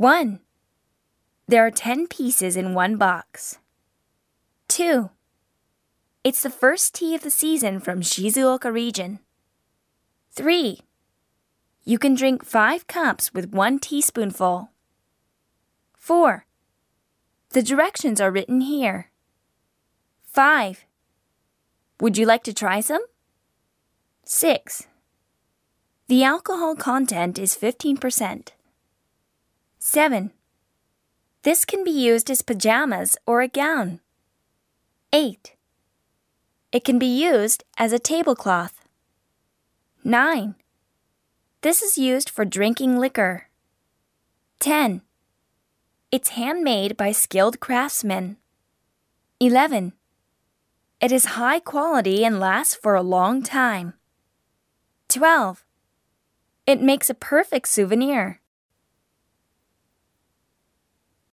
1. There are 10 pieces in one box. 2. It's the first tea of the season from Shizuoka region. 3. You can drink 5 cups with 1 teaspoonful. 4. The directions are written here. 5. Would you like to try some? 6. The alcohol content is 15%. 7. This can be used as pajamas or a gown. 8. It can be used as a tablecloth. 9. This is used for drinking liquor. 10. It's handmade by skilled craftsmen. 11. It is high quality and lasts for a long time. 12. It makes a perfect souvenir.